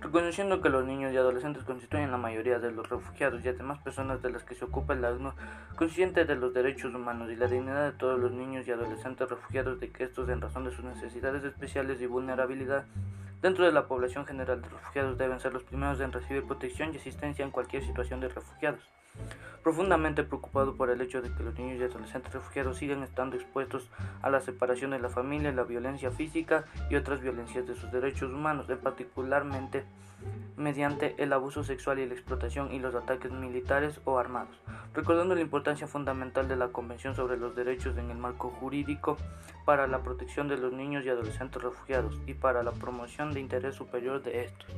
reconociendo que los niños y adolescentes constituyen la mayoría de los refugiados y además personas de las que se ocupa el ACNUR, consciente de los derechos humanos y la dignidad de todos los niños y adolescentes refugiados de que estos en razón de sus necesidades especiales y vulnerabilidad dentro de la población general de refugiados deben ser los primeros en recibir protección y asistencia en cualquier situación de refugiados profundamente preocupado por el hecho de que los niños y adolescentes refugiados sigan estando expuestos a la separación de la familia, la violencia física y otras violencias de sus derechos humanos, particularmente mediante el abuso sexual y la explotación y los ataques militares o armados, recordando la importancia fundamental de la Convención sobre los Derechos en el marco jurídico para la protección de los niños y adolescentes refugiados y para la promoción de interés superior de estos.